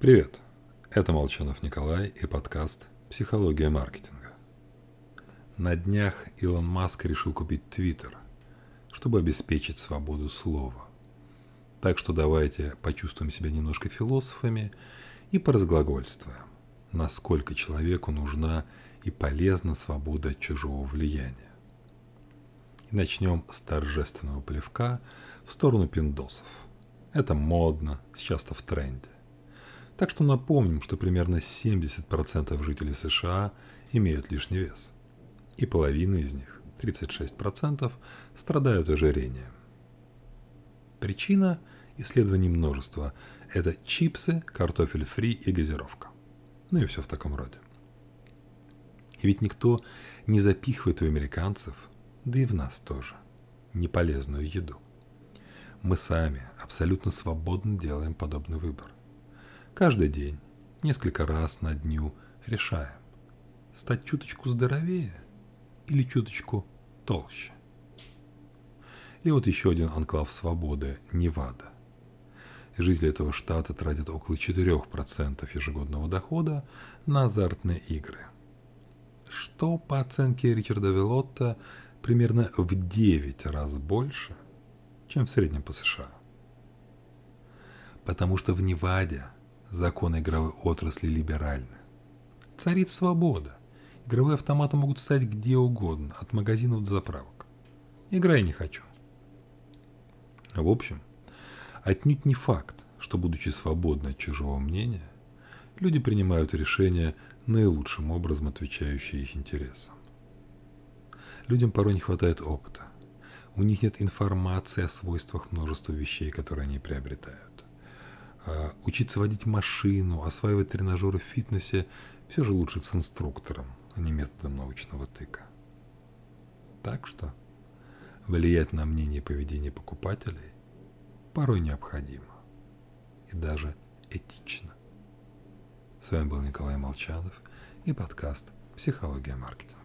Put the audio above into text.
Привет, это Молчанов Николай и подкаст «Психология маркетинга». На днях Илон Маск решил купить Твиттер, чтобы обеспечить свободу слова. Так что давайте почувствуем себя немножко философами и поразглагольствуем, насколько человеку нужна и полезна свобода от чужого влияния. И начнем с торжественного плевка в сторону пиндосов. Это модно, сейчас-то в тренде. Так что напомним, что примерно 70% жителей США имеют лишний вес. И половина из них, 36%, страдают ожирением. Причина исследований множества – это чипсы, картофель фри и газировка. Ну и все в таком роде. И ведь никто не запихивает в американцев, да и в нас тоже, неполезную еду. Мы сами абсолютно свободно делаем подобный выбор. Каждый день, несколько раз на дню решаем, стать чуточку здоровее или чуточку толще. И вот еще один анклав свободы – Невада. Жители этого штата тратят около 4% ежегодного дохода на азартные игры. Что, по оценке Ричарда Велотта, примерно в 9 раз больше, чем в среднем по США. Потому что в Неваде – законы игровой отрасли либеральны. Царит свобода. Игровые автоматы могут стать где угодно, от магазинов до заправок. Играй не хочу. В общем, отнюдь не факт, что, будучи свободны от чужого мнения, люди принимают решения, наилучшим образом отвечающие их интересам. Людям порой не хватает опыта. У них нет информации о свойствах множества вещей, которые они приобретают. А, учиться водить машину, осваивать тренажеры в фитнесе все же лучше с инструктором, а не методом научного тыка. Так что влиять на мнение и поведение покупателей порой необходимо и даже этично. С вами был Николай Молчанов и подкаст «Психология маркетинга».